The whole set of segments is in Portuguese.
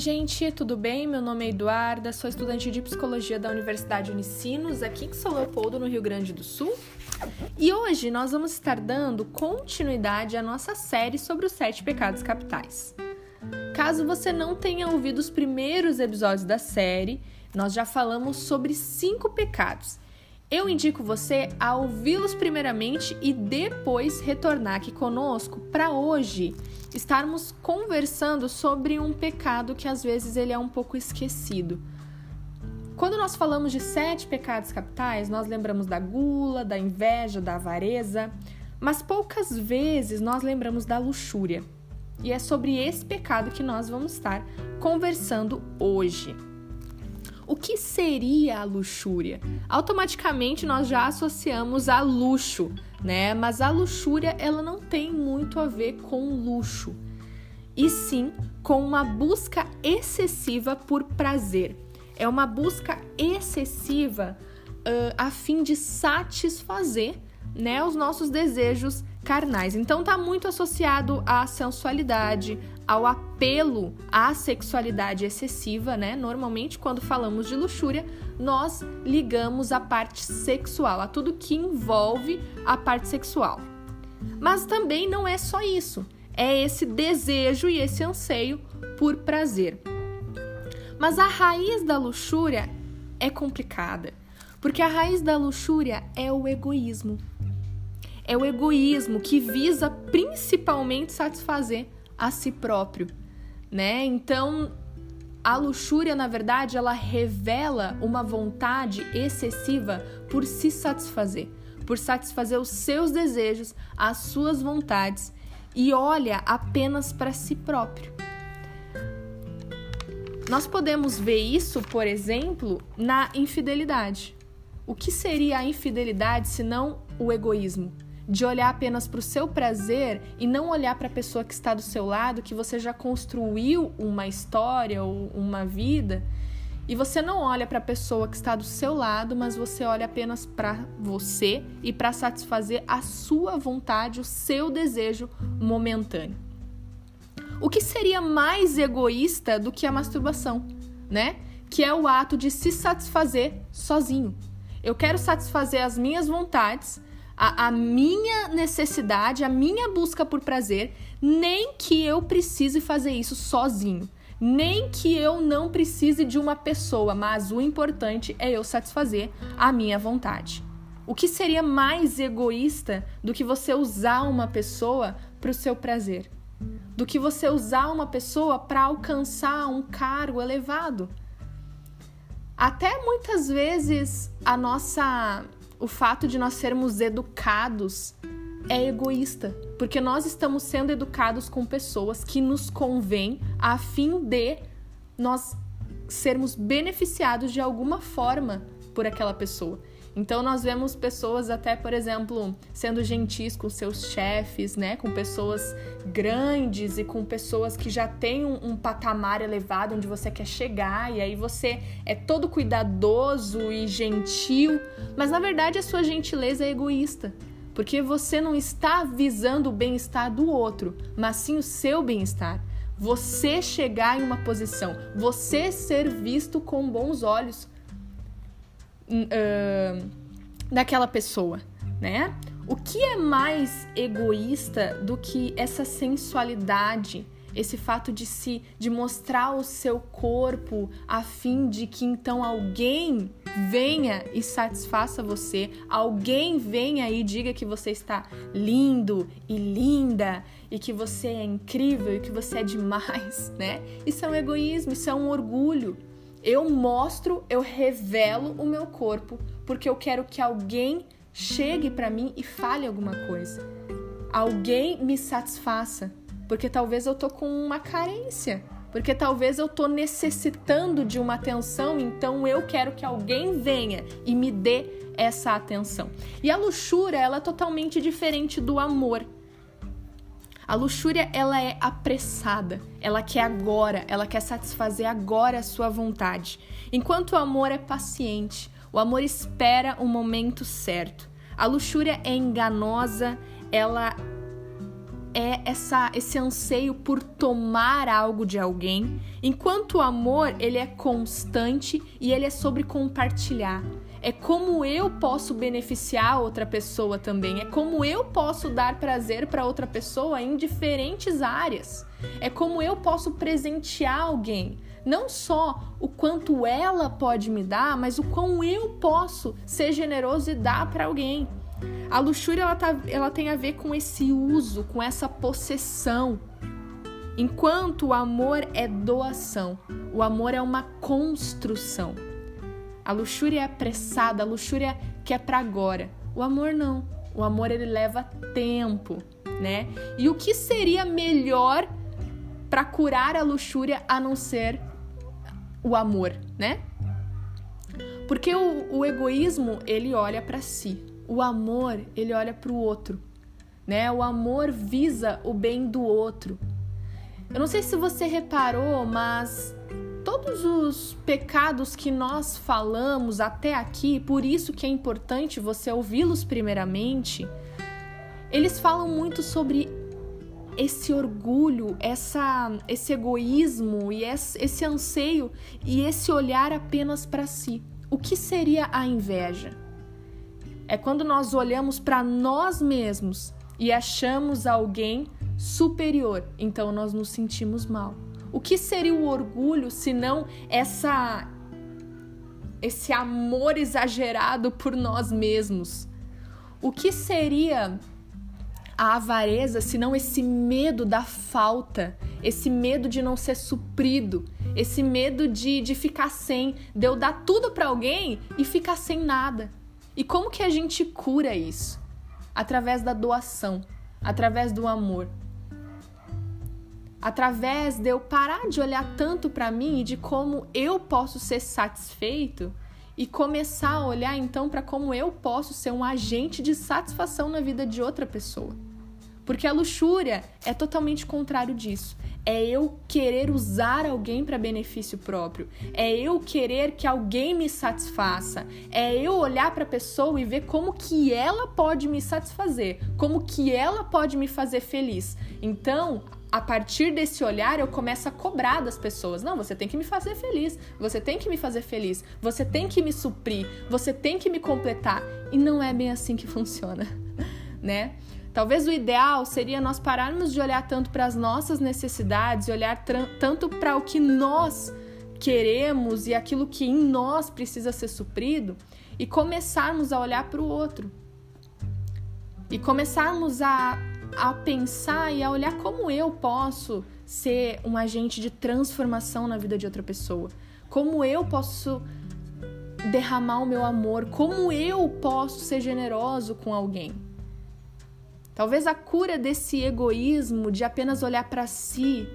gente, tudo bem? Meu nome é Eduarda, sou estudante de psicologia da Universidade Unicinos, aqui em São Leopoldo, no Rio Grande do Sul. E hoje nós vamos estar dando continuidade à nossa série sobre os sete pecados capitais. Caso você não tenha ouvido os primeiros episódios da série, nós já falamos sobre cinco pecados. Eu indico você a ouvi-los primeiramente e depois retornar aqui conosco para hoje estarmos conversando sobre um pecado que às vezes ele é um pouco esquecido. Quando nós falamos de sete pecados capitais, nós lembramos da gula, da inveja, da avareza, mas poucas vezes nós lembramos da luxúria. E é sobre esse pecado que nós vamos estar conversando hoje. O que seria a luxúria? Automaticamente nós já associamos a luxo, né? Mas a luxúria ela não tem muito a ver com luxo, e sim com uma busca excessiva por prazer. É uma busca excessiva uh, a fim de satisfazer né, os nossos desejos carnais. Então tá muito associado à sensualidade, ao apelo à sexualidade excessiva, né? Normalmente quando falamos de luxúria, nós ligamos a parte sexual, a tudo que envolve a parte sexual. Mas também não é só isso. É esse desejo e esse anseio por prazer. Mas a raiz da luxúria é complicada, porque a raiz da luxúria é o egoísmo é o egoísmo que visa principalmente satisfazer a si próprio, né? Então, a luxúria, na verdade, ela revela uma vontade excessiva por se satisfazer, por satisfazer os seus desejos, as suas vontades e olha apenas para si próprio. Nós podemos ver isso, por exemplo, na infidelidade. O que seria a infidelidade se não o egoísmo? De olhar apenas para o seu prazer e não olhar para a pessoa que está do seu lado, que você já construiu uma história ou uma vida, e você não olha para a pessoa que está do seu lado, mas você olha apenas para você e para satisfazer a sua vontade, o seu desejo momentâneo. O que seria mais egoísta do que a masturbação, né? Que é o ato de se satisfazer sozinho. Eu quero satisfazer as minhas vontades a, a minha necessidade, a minha busca por prazer, nem que eu precise fazer isso sozinho. Nem que eu não precise de uma pessoa, mas o importante é eu satisfazer a minha vontade. O que seria mais egoísta do que você usar uma pessoa para o seu prazer? Do que você usar uma pessoa para alcançar um cargo elevado? Até muitas vezes a nossa o fato de nós sermos educados é egoísta, porque nós estamos sendo educados com pessoas que nos convêm a fim de nós sermos beneficiados de alguma forma por aquela pessoa. Então nós vemos pessoas até, por exemplo, sendo gentis com seus chefes, né, com pessoas grandes e com pessoas que já têm um, um, patamar elevado onde você quer chegar e aí você é todo cuidadoso e gentil, mas na verdade a sua gentileza é egoísta. Porque você não está visando o bem-estar do outro, mas sim o seu bem-estar. Você chegar em uma posição, você ser visto com bons olhos uh, daquela pessoa, né? O que é mais egoísta do que essa sensualidade, esse fato de se de mostrar o seu corpo a fim de que então alguém venha e satisfaça você, alguém venha e diga que você está lindo e linda e que você é incrível e que você é demais, né? Isso é um egoísmo, isso é um orgulho. Eu mostro, eu revelo o meu corpo porque eu quero que alguém chegue para mim e fale alguma coisa. Alguém me satisfaça, porque talvez eu tô com uma carência, porque talvez eu tô necessitando de uma atenção, então eu quero que alguém venha e me dê essa atenção. E a luxúria, ela é totalmente diferente do amor. A luxúria, ela é apressada, ela quer agora, ela quer satisfazer agora a sua vontade. Enquanto o amor é paciente, o amor espera o momento certo. A luxúria é enganosa, ela é essa esse anseio por tomar algo de alguém, enquanto o amor ele é constante e ele é sobre compartilhar. É como eu posso beneficiar outra pessoa também, é como eu posso dar prazer para outra pessoa em diferentes áreas. É como eu posso presentear alguém, não só o quanto ela pode me dar, mas o quão eu posso ser generoso e dar para alguém. A luxúria ela, tá, ela tem a ver com esse uso, com essa possessão. Enquanto o amor é doação, o amor é uma construção. A luxúria é apressada, a luxúria quer para agora. O amor não. O amor ele leva tempo, né? E o que seria melhor para curar a luxúria a não ser o amor, né? Porque o, o egoísmo ele olha para si, o amor, ele olha para o outro, né? O amor visa o bem do outro. Eu não sei se você reparou, mas todos os pecados que nós falamos até aqui, por isso que é importante você ouvi-los primeiramente, eles falam muito sobre esse orgulho, essa, esse egoísmo e esse, esse anseio e esse olhar apenas para si. O que seria a inveja? é quando nós olhamos para nós mesmos e achamos alguém superior, então nós nos sentimos mal. O que seria o orgulho se não essa esse amor exagerado por nós mesmos? O que seria a avareza se não esse medo da falta, esse medo de não ser suprido, esse medo de, de ficar sem, de eu dar tudo para alguém e ficar sem nada? E como que a gente cura isso? Através da doação, através do amor. Através de eu parar de olhar tanto para mim e de como eu posso ser satisfeito e começar a olhar então para como eu posso ser um agente de satisfação na vida de outra pessoa. Porque a luxúria é totalmente contrário disso. É eu querer usar alguém para benefício próprio. É eu querer que alguém me satisfaça. É eu olhar para a pessoa e ver como que ela pode me satisfazer, como que ela pode me fazer feliz. Então, a partir desse olhar, eu começo a cobrar das pessoas. Não, você tem que me fazer feliz, você tem que me fazer feliz, você tem que me suprir, você tem que me completar. E não é bem assim que funciona, né? Talvez o ideal seria nós pararmos de olhar tanto para as nossas necessidades e olhar tanto para o que nós queremos e aquilo que em nós precisa ser suprido e começarmos a olhar para o outro. E começarmos a, a pensar e a olhar como eu posso ser um agente de transformação na vida de outra pessoa. Como eu posso derramar o meu amor, como eu posso ser generoso com alguém. Talvez a cura desse egoísmo de apenas olhar para si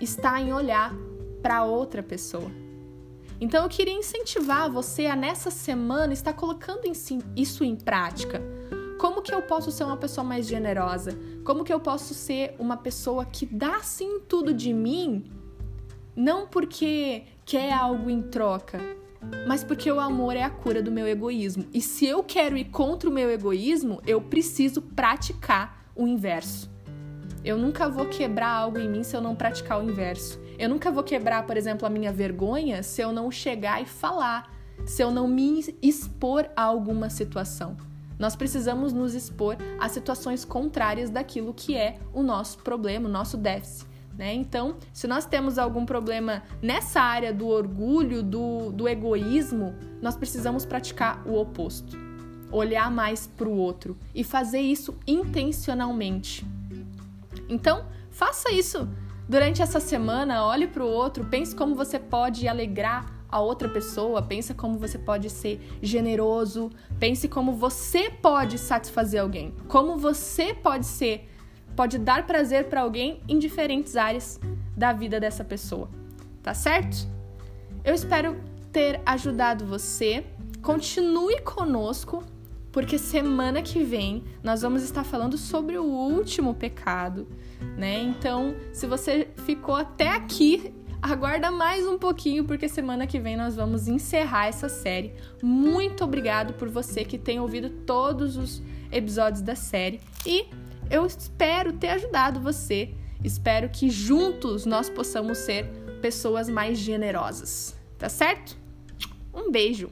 está em olhar para outra pessoa. Então eu queria incentivar você a nessa semana estar colocando isso em prática. Como que eu posso ser uma pessoa mais generosa? Como que eu posso ser uma pessoa que dá sim tudo de mim, não porque quer algo em troca, mas porque o amor é a cura do meu egoísmo. E se eu quero ir contra o meu egoísmo, eu preciso praticar o inverso. Eu nunca vou quebrar algo em mim se eu não praticar o inverso. Eu nunca vou quebrar, por exemplo, a minha vergonha se eu não chegar e falar, se eu não me expor a alguma situação. Nós precisamos nos expor a situações contrárias daquilo que é o nosso problema, o nosso déficit. Né? Então, se nós temos algum problema nessa área do orgulho, do, do egoísmo, nós precisamos praticar o oposto. Olhar mais para o outro e fazer isso intencionalmente. Então, faça isso durante essa semana, olhe para o outro, pense como você pode alegrar a outra pessoa, pense como você pode ser generoso, pense como você pode satisfazer alguém, como você pode ser pode dar prazer para alguém em diferentes áreas da vida dessa pessoa. Tá certo? Eu espero ter ajudado você. Continue conosco, porque semana que vem nós vamos estar falando sobre o último pecado, né? Então, se você ficou até aqui, aguarda mais um pouquinho, porque semana que vem nós vamos encerrar essa série. Muito obrigado por você que tem ouvido todos os episódios da série e eu espero ter ajudado você. Espero que juntos nós possamos ser pessoas mais generosas. Tá certo? Um beijo!